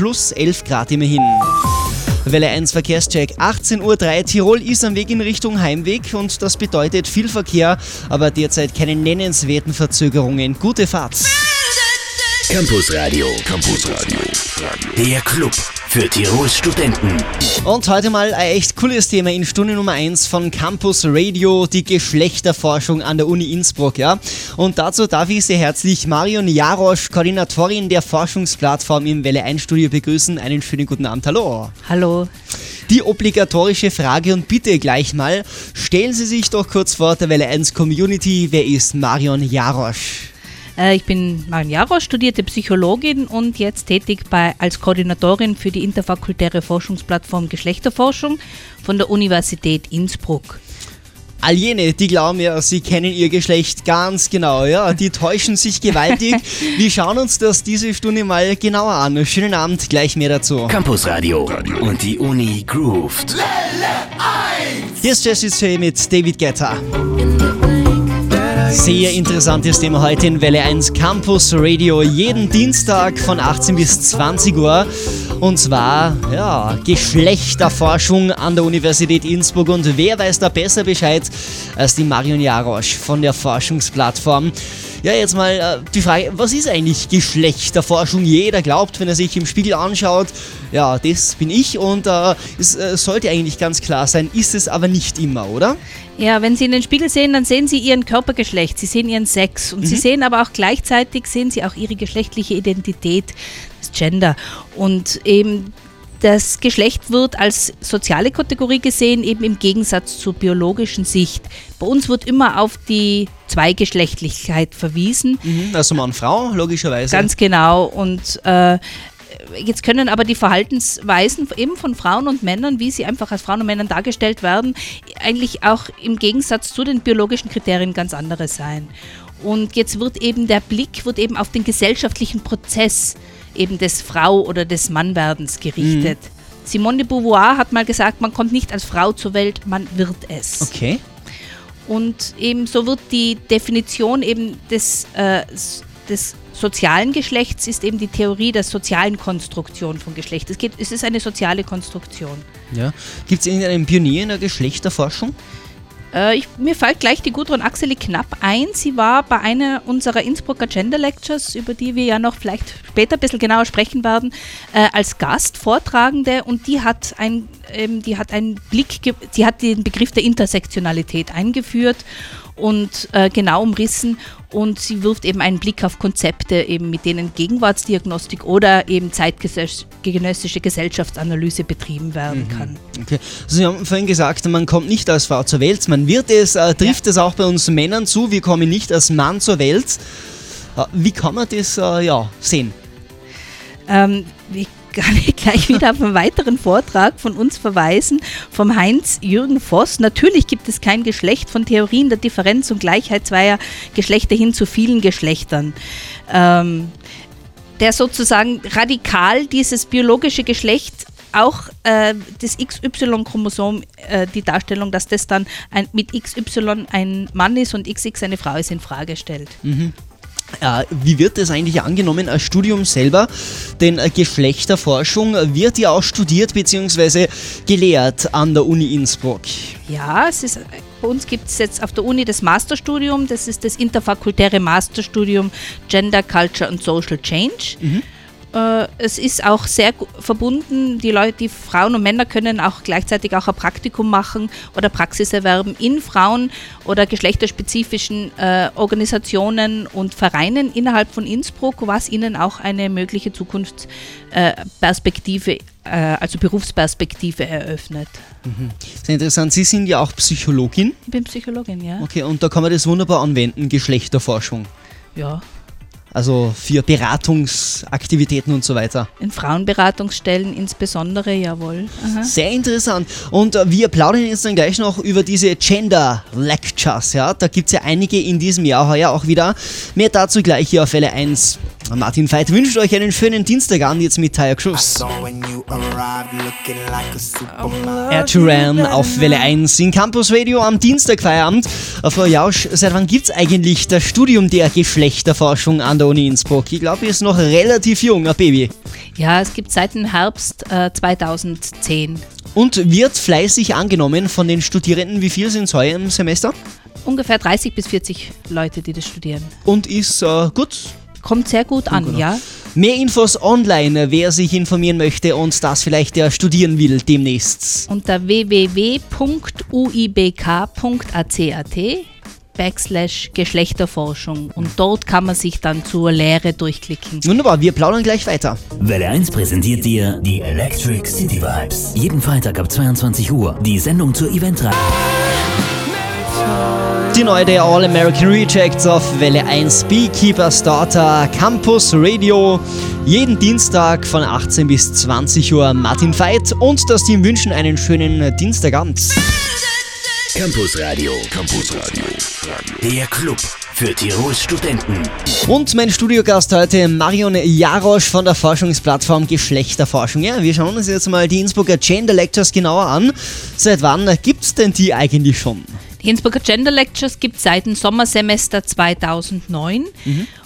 plus 11 Grad immerhin. Welle 1 Verkehrscheck, 18.03 Uhr. Tirol ist am Weg in Richtung Heimweg und das bedeutet viel Verkehr, aber derzeit keine nennenswerten Verzögerungen. Gute Fahrt. Campus Radio. Campus Radio. Der Club für Tirols Studenten. Und heute mal ein echt cooles Thema in Stunde Nummer 1 von Campus Radio, die Geschlechterforschung an der Uni Innsbruck. Ja? Und dazu darf ich sehr herzlich Marion Jarosch, Koordinatorin der Forschungsplattform im Welle 1 Studio begrüßen. Einen schönen guten Abend. Hallo. Hallo. Die obligatorische Frage und bitte gleich mal, stellen Sie sich doch kurz vor der Welle 1 Community. Wer ist Marion Jarosch? Äh, ich bin Marion Jarosch, studierte Psychologin und jetzt tätig bei, als Koordinatorin für die interfakultäre Forschungsplattform Geschlechterforschung von der Universität Innsbruck. All jene, die glauben ja, sie kennen ihr Geschlecht ganz genau, ja, die täuschen sich gewaltig. Wir schauen uns das diese Stunde mal genauer an. Schönen Abend, gleich mehr dazu. Campus Radio und die Uni grooved. Hier ist Jesse's Fay mit David Guetta. Sehr interessantes Thema heute in Welle 1 Campus Radio. Jeden Dienstag von 18 bis 20 Uhr. Und zwar, ja, Geschlechterforschung an der Universität Innsbruck. Und wer weiß da besser Bescheid als die Marion Jarosch von der Forschungsplattform? Ja, jetzt mal äh, die Frage, was ist eigentlich Geschlechterforschung? Jeder glaubt, wenn er sich im Spiegel anschaut, ja, das bin ich und äh, es äh, sollte eigentlich ganz klar sein, ist es aber nicht immer, oder? Ja, wenn Sie in den Spiegel sehen, dann sehen Sie Ihren Körpergeschlecht, Sie sehen Ihren Sex und mhm. Sie sehen aber auch gleichzeitig, sehen Sie auch Ihre geschlechtliche Identität, das Gender und eben das Geschlecht wird als soziale Kategorie gesehen, eben im Gegensatz zur biologischen Sicht. Bei uns wird immer auf die Zweigeschlechtlichkeit verwiesen. Mhm, also Mann, Frau, logischerweise. Ganz genau. Und äh, jetzt können aber die Verhaltensweisen eben von Frauen und Männern, wie sie einfach als Frauen und Männern dargestellt werden, eigentlich auch im Gegensatz zu den biologischen Kriterien ganz andere sein. Und jetzt wird eben der Blick wird eben auf den gesellschaftlichen Prozess eben des Frau- oder des Mannwerdens gerichtet. Mhm. Simone de Beauvoir hat mal gesagt, man kommt nicht als Frau zur Welt, man wird es. Okay. Und eben so wird die Definition eben des, äh, des sozialen Geschlechts ist eben die Theorie der sozialen Konstruktion von Geschlecht. Es, geht, es ist eine soziale Konstruktion. Ja. Gibt es irgendeinen Pionier in der Geschlechterforschung? Äh, ich, mir fällt gleich die Gudrun Axeli knapp ein. Sie war bei einer unserer Innsbrucker Gender Lectures, über die wir ja noch vielleicht später ein bisschen genauer sprechen werden, äh, als Gast Vortragende und die hat, ein, ähm, die hat einen Blick, sie hat den Begriff der Intersektionalität eingeführt und äh, genau umrissen und sie wirft eben einen Blick auf Konzepte, eben mit denen Gegenwartsdiagnostik oder eben zeitgenössische Gesellschaftsanalyse betrieben werden mhm. kann. Okay. Also Sie haben vorhin gesagt, man kommt nicht als Frau zur Welt, man wird es, äh, trifft ja. es auch bei uns Männern zu, wir kommen nicht als Mann zur Welt. Äh, wie kann man das äh, ja, sehen? Ähm, ich kann ich gleich wieder auf einen weiteren Vortrag von uns verweisen, vom Heinz-Jürgen Voss. Natürlich gibt es kein Geschlecht von Theorien der Differenz und Gleichheit zweier Geschlechter hin zu vielen Geschlechtern. Ähm, der sozusagen radikal dieses biologische Geschlecht auch äh, das XY-Chromosom, äh, die Darstellung, dass das dann ein, mit XY ein Mann ist und XX eine Frau ist, in Frage stellt. Mhm. Äh, wie wird das eigentlich angenommen als Studium selber? Denn äh, Geschlechterforschung wird ja auch studiert bzw. gelehrt an der Uni Innsbruck. Ja, es ist, bei uns gibt es jetzt auf der Uni das Masterstudium, das ist das interfakultäre Masterstudium Gender, Culture und Social Change. Mhm. Äh, es ist auch sehr verbunden, die Leute, die Frauen und Männer können auch gleichzeitig auch ein Praktikum machen oder Praxis erwerben in Frauen- oder geschlechterspezifischen äh, Organisationen und Vereinen innerhalb von Innsbruck, was ihnen auch eine mögliche Zukunftsperspektive, äh, also Berufsperspektive eröffnet. Mhm. Sehr interessant. Sie sind ja auch Psychologin. Ich bin Psychologin, ja. Okay, und da kann man das wunderbar anwenden, Geschlechterforschung. Ja, also für Beratungsaktivitäten und so weiter. In Frauenberatungsstellen insbesondere, jawohl. Aha. Sehr interessant. Und äh, wir plaudern jetzt dann gleich noch über diese Gender Lectures. Ja? Da gibt es ja einige in diesem Jahr heuer auch wieder. Mehr dazu gleich hier auf Welle 1. Martin Veit wünscht euch einen schönen Dienstag an, jetzt mit Taya Cruz. Air Turan auf Welle 1 in Campus Radio am Dienstag Feierabend. Frau Jausch, seit wann gibt es eigentlich das Studium der Geschlechterforschung an der Uni Innsbruck? Ich glaube, ihr ist noch relativ jung, ein Baby. Ja, es gibt seit dem Herbst äh, 2010. Und wird fleißig angenommen von den Studierenden. Wie viel sind es heuer im Semester? Ungefähr 30 bis 40 Leute, die das studieren. Und ist äh, gut? Kommt sehr gut an, Genau. ja. Mehr Infos online, wer sich informieren möchte und das vielleicht ja studieren will demnächst. Unter www.uibk.acat backslash Geschlechterforschung und dort kann man sich dann zur Lehre durchklicken. Wunderbar, wir plaudern gleich weiter. Welle 1 präsentiert dir die Electric City Vibes. Jeden Freitag ab 22 Uhr die Sendung zur Eventreihe. Die neue All-American Rejects auf Welle 1 Beekeeper Starter Campus Radio. Jeden Dienstag von 18 bis 20 Uhr Martin Veit und das Team wünschen einen schönen Dienstagabend. Campus Radio. Campus Radio. Der Club für Tirols Studenten. Und mein Studiogast heute Marion Jarosch von der Forschungsplattform Geschlechterforschung. Ja, wir schauen uns jetzt mal die Innsbrucker Gender Lectures genauer an. Seit wann gibt's denn die eigentlich schon? Die Innsbrucker Gender Lectures gibt es seit dem Sommersemester 2009.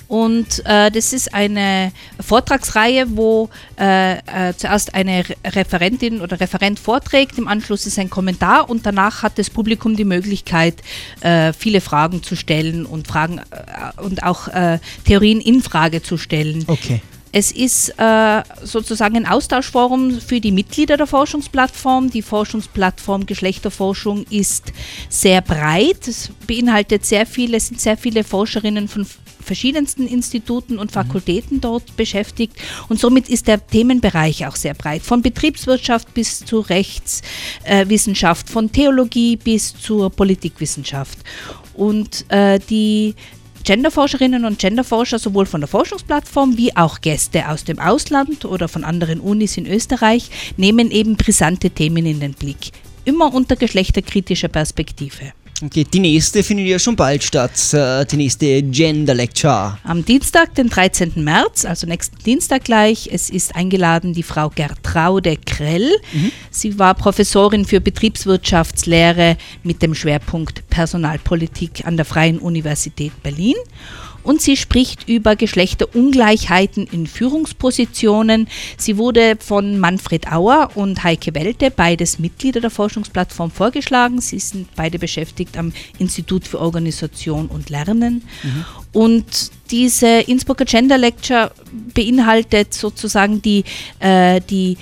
Und äh, das ist eine Vortragsreihe, wo äh, äh, zuerst eine Re Referentin oder Referent vorträgt, im Anschluss ist ein Kommentar und danach hat das Publikum die Möglichkeit, äh, viele Fragen zu stellen und Fragen äh, und auch äh, Theorien in Frage zu stellen. Okay. Es ist äh, sozusagen ein Austauschforum für die Mitglieder der Forschungsplattform. Die Forschungsplattform Geschlechterforschung ist sehr breit. Es beinhaltet sehr viele, es sind sehr viele Forscherinnen von verschiedensten Instituten und Fakultäten dort beschäftigt und somit ist der Themenbereich auch sehr breit. Von Betriebswirtschaft bis zu Rechtswissenschaft, von Theologie bis zur Politikwissenschaft. Und äh, die Genderforscherinnen und Genderforscher sowohl von der Forschungsplattform wie auch Gäste aus dem Ausland oder von anderen Unis in Österreich nehmen eben brisante Themen in den Blick. Immer unter geschlechterkritischer Perspektive. Okay, die nächste findet ja schon bald statt, äh, die nächste Gender Lecture. Am Dienstag, den 13. März, also nächsten Dienstag gleich, es ist eingeladen die Frau Gertraude Krell. Sie war Professorin für Betriebswirtschaftslehre mit dem Schwerpunkt Personalpolitik an der Freien Universität Berlin. Und sie spricht über Geschlechterungleichheiten in Führungspositionen. Sie wurde von Manfred Auer und Heike Welte, beides Mitglieder der Forschungsplattform, vorgeschlagen. Sie sind beide beschäftigt am Institut für Organisation und Lernen. Und diese Innsbrucker Gender Lecture beinhaltet sozusagen die, äh, die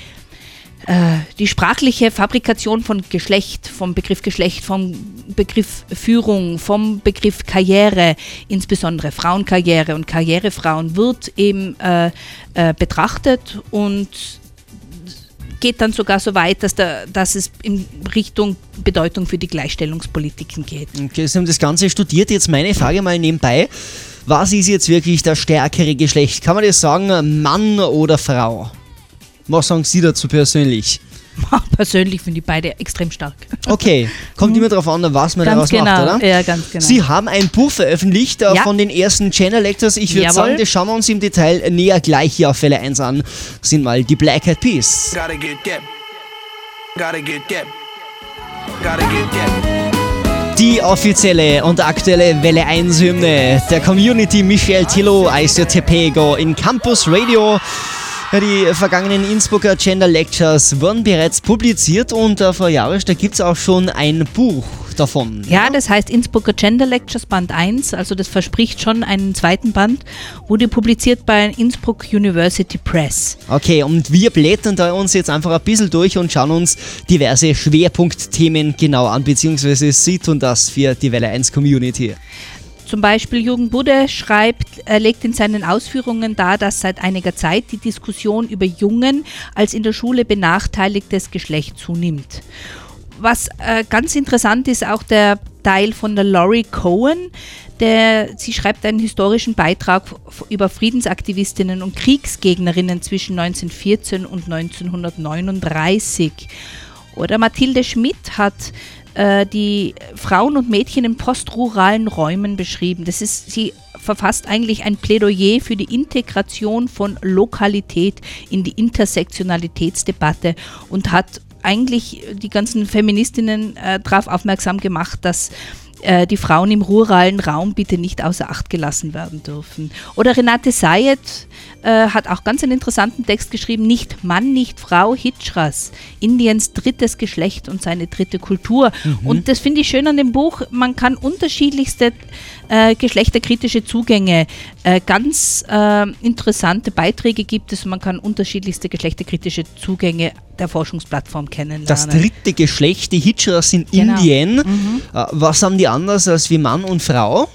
die sprachliche Fabrikation von Geschlecht, vom Begriff Geschlecht, vom Begriff Führung, vom Begriff Karriere, insbesondere Frauenkarriere und Karrierefrauen, wird eben äh, äh, betrachtet und geht dann sogar so weit, dass, der, dass es in Richtung Bedeutung für die Gleichstellungspolitiken geht. Okay, Sie haben das Ganze studiert. Jetzt meine Frage mal nebenbei. Was ist jetzt wirklich das stärkere Geschlecht? Kann man das sagen, Mann oder Frau? Was sagen Sie dazu persönlich? Persönlich finde ich beide extrem stark. Okay, kommt immer darauf an, was man Mhm. Ganz daraus macht, genau. oder? Ja, ganz genau. Sie haben ein Buch veröffentlicht äh, Ja. von den ersten Gender Lectures. Ich würde sagen, das schauen wir uns im Detail näher gleich hier auf Fälle 1 an. Das sind mal die Black Eyed Peas. Gotta get that. Gotta get that. Gotta get that. Die offizielle und aktuelle Welle 1 Hymne der Community Michel Tilo Aisio Tepego in Campus Radio. Ja, die vergangenen Innsbrucker Gender Lectures wurden bereits publiziert und äh, Frau Jarisch, da gibt es auch schon ein Buch davon. Ja, das heißt Innsbrucker Gender Lectures Band 1, also das verspricht schon einen zweiten Band, wurde publiziert bei Innsbruck University Press. Okay, und wir blättern da uns jetzt einfach ein bisschen durch und schauen uns diverse Schwerpunktthemen genau an, beziehungsweise Sie tun das für die Welle 1 Community. Zum Beispiel Jürgen Budde schreibt, er legt in seinen Ausführungen dar, dass seit einiger Zeit die Diskussion über Jungen als in der Schule benachteiligtes Geschlecht zunimmt. Was äh, ganz interessant ist, auch der Teil von der Laurie Cohen, der, sie schreibt einen historischen Beitrag über Friedensaktivistinnen und Kriegsgegnerinnen zwischen 1914 und 1939. Oder Mathilde Schmidt hat äh, die Frauen und Mädchen in postruralen Räumen beschrieben. Das ist, sie verfasst eigentlich ein Plädoyer für die Integration von Lokalität in die Intersektionalitätsdebatte und hat eigentlich die ganzen Feministinnen äh, darauf aufmerksam gemacht, dass äh, die Frauen im ruralen Raum bitte nicht außer Acht gelassen werden dürfen. Oder Renate Sayed äh, hat auch ganz einen interessanten Text geschrieben, nicht Mann, nicht Frau, Hitchras, Indiens drittes Geschlecht und seine dritte Kultur. Mhm. Und das finde ich schön an dem Buch, man kann unterschiedlichste äh, geschlechterkritische Zugänge, äh, ganz äh, interessante Beiträge gibt es, man kann unterschiedlichste geschlechterkritische Zugänge der Forschungsplattform kennenlernen. Das dritte Geschlecht, die Hitchras in genau. Indien, mhm. Äh, was haben die anders als wie Mann und Frau?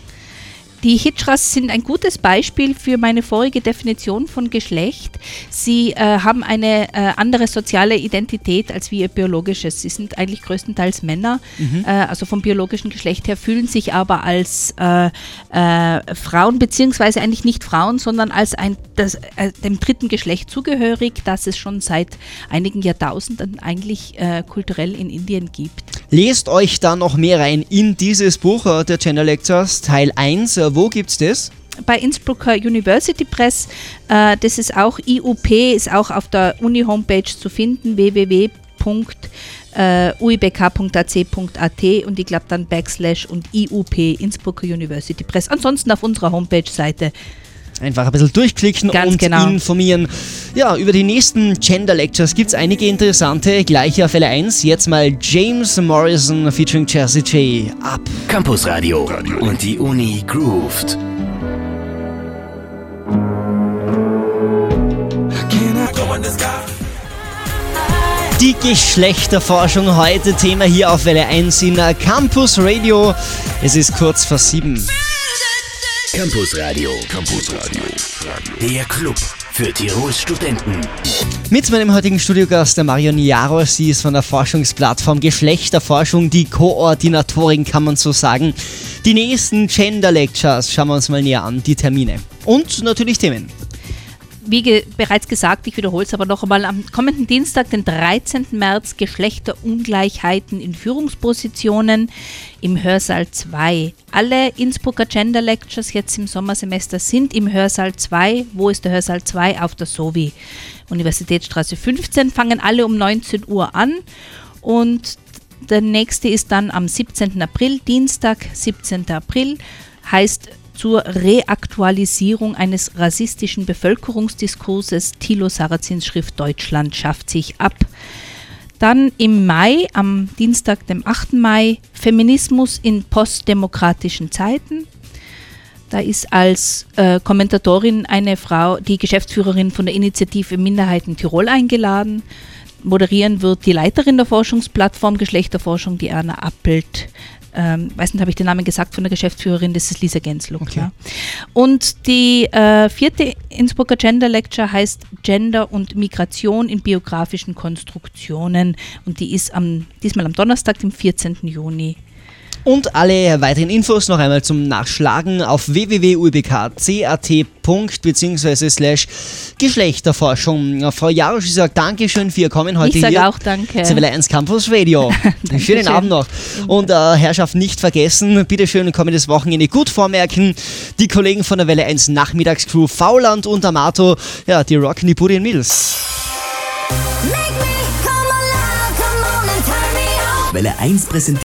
Die Hitchras sind ein gutes Beispiel für meine vorige Definition von Geschlecht. Sie äh, haben eine äh, andere soziale Identität als ihr biologisches. Sie sind eigentlich größtenteils Männer, mhm. äh, also vom biologischen Geschlecht her, fühlen sich aber als äh, äh, Frauen, beziehungsweise eigentlich nicht Frauen, sondern als ein, das, äh, dem dritten Geschlecht zugehörig, das es schon seit einigen Jahrtausenden eigentlich kulturell in Indien gibt. Lest euch da noch mehr rein in dieses Buch der Gender Lectures Teil 1 wo gibt es das? bei Innsbrucker University Press. Äh, das ist auch IUP, ist auch auf der Uni-Homepage zu finden, www.uibk.ac.at und ich glaube dann Backslash und IUP, Innsbrucker University Press. Ansonsten auf unserer Homepage-Seite. Einfach ein bisschen durchklicken Ganz und genau. informieren. Ja, über die nächsten Gender Lectures gibt es einige interessante. Gleich auf Fälle 1. Jetzt mal James Morrison featuring Jersey J. Ab. Campus Radio und die Uni grooved. Die Geschlechterforschung heute Thema hier auf Welle 1 in Campus Radio. Es ist kurz vor sieben. Campus Radio. Campus Radio. Der Club für Tirols Studenten. Mit meinem heutigen Studiogast, der Marion Jaro. Sie ist von der Forschungsplattform Geschlechterforschung, die Koordinatorin, kann man so sagen. Die nächsten Gender Lectures schauen wir uns mal näher an, die Termine. Und natürlich Themen wie ge bereits gesagt, ich wiederhole es aber noch einmal, am kommenden Dienstag, den 13. März, Geschlechterungleichheiten in Führungspositionen im Hörsaal 2. Alle Innsbrucker Gender Lectures jetzt im Sommersemester sind im Hörsaal 2. Wo ist der Hörsaal 2? Auf der SOVI. Universitätsstraße 15 fangen alle um 19 Uhr an und der nächste ist dann am 17. April, Dienstag, 17. April, heißt zur Reaktualisierung eines rassistischen Bevölkerungsdiskurses. Thilo Sarrazins Schrift Deutschland schafft sich ab. Dann im Mai, am Dienstag, dem 8. Mai, Feminismus in postdemokratischen Zeiten. Da ist als äh, Kommentatorin eine Frau, die Geschäftsführerin von der Initiative Minderheiten Tirol eingeladen. Moderieren wird die Leiterin der Forschungsplattform Geschlechterforschung, die Erna Appelt ähm, weiß nicht, habe ich den Namen gesagt von der Geschäftsführerin, das ist Lisa Gensluck. Okay. Ja. Und die äh, vierte Innsbrucker Gender Lecture heißt Gender und Migration in biografischen Konstruktionen und die ist am, diesmal am Donnerstag, dem 14. Juni und alle weiteren Infos noch einmal zum Nachschlagen auf www.ubk.cat. bzw. slash Geschlechterforschung. Frau Jarosch, ich sage Dankeschön für Ihr Kommen heute ich sage auch danke. Zur Welle 1 Campus Radio. Schönen Abend noch. Und äh, Herrschaft nicht vergessen, bitte schön kommendes Wochenende gut vormerken. Die Kollegen von der Welle 1 Nachmittagscrew Fauland und Amato, ja, die rocken die Buddy Mills. Welle 1 präsentiert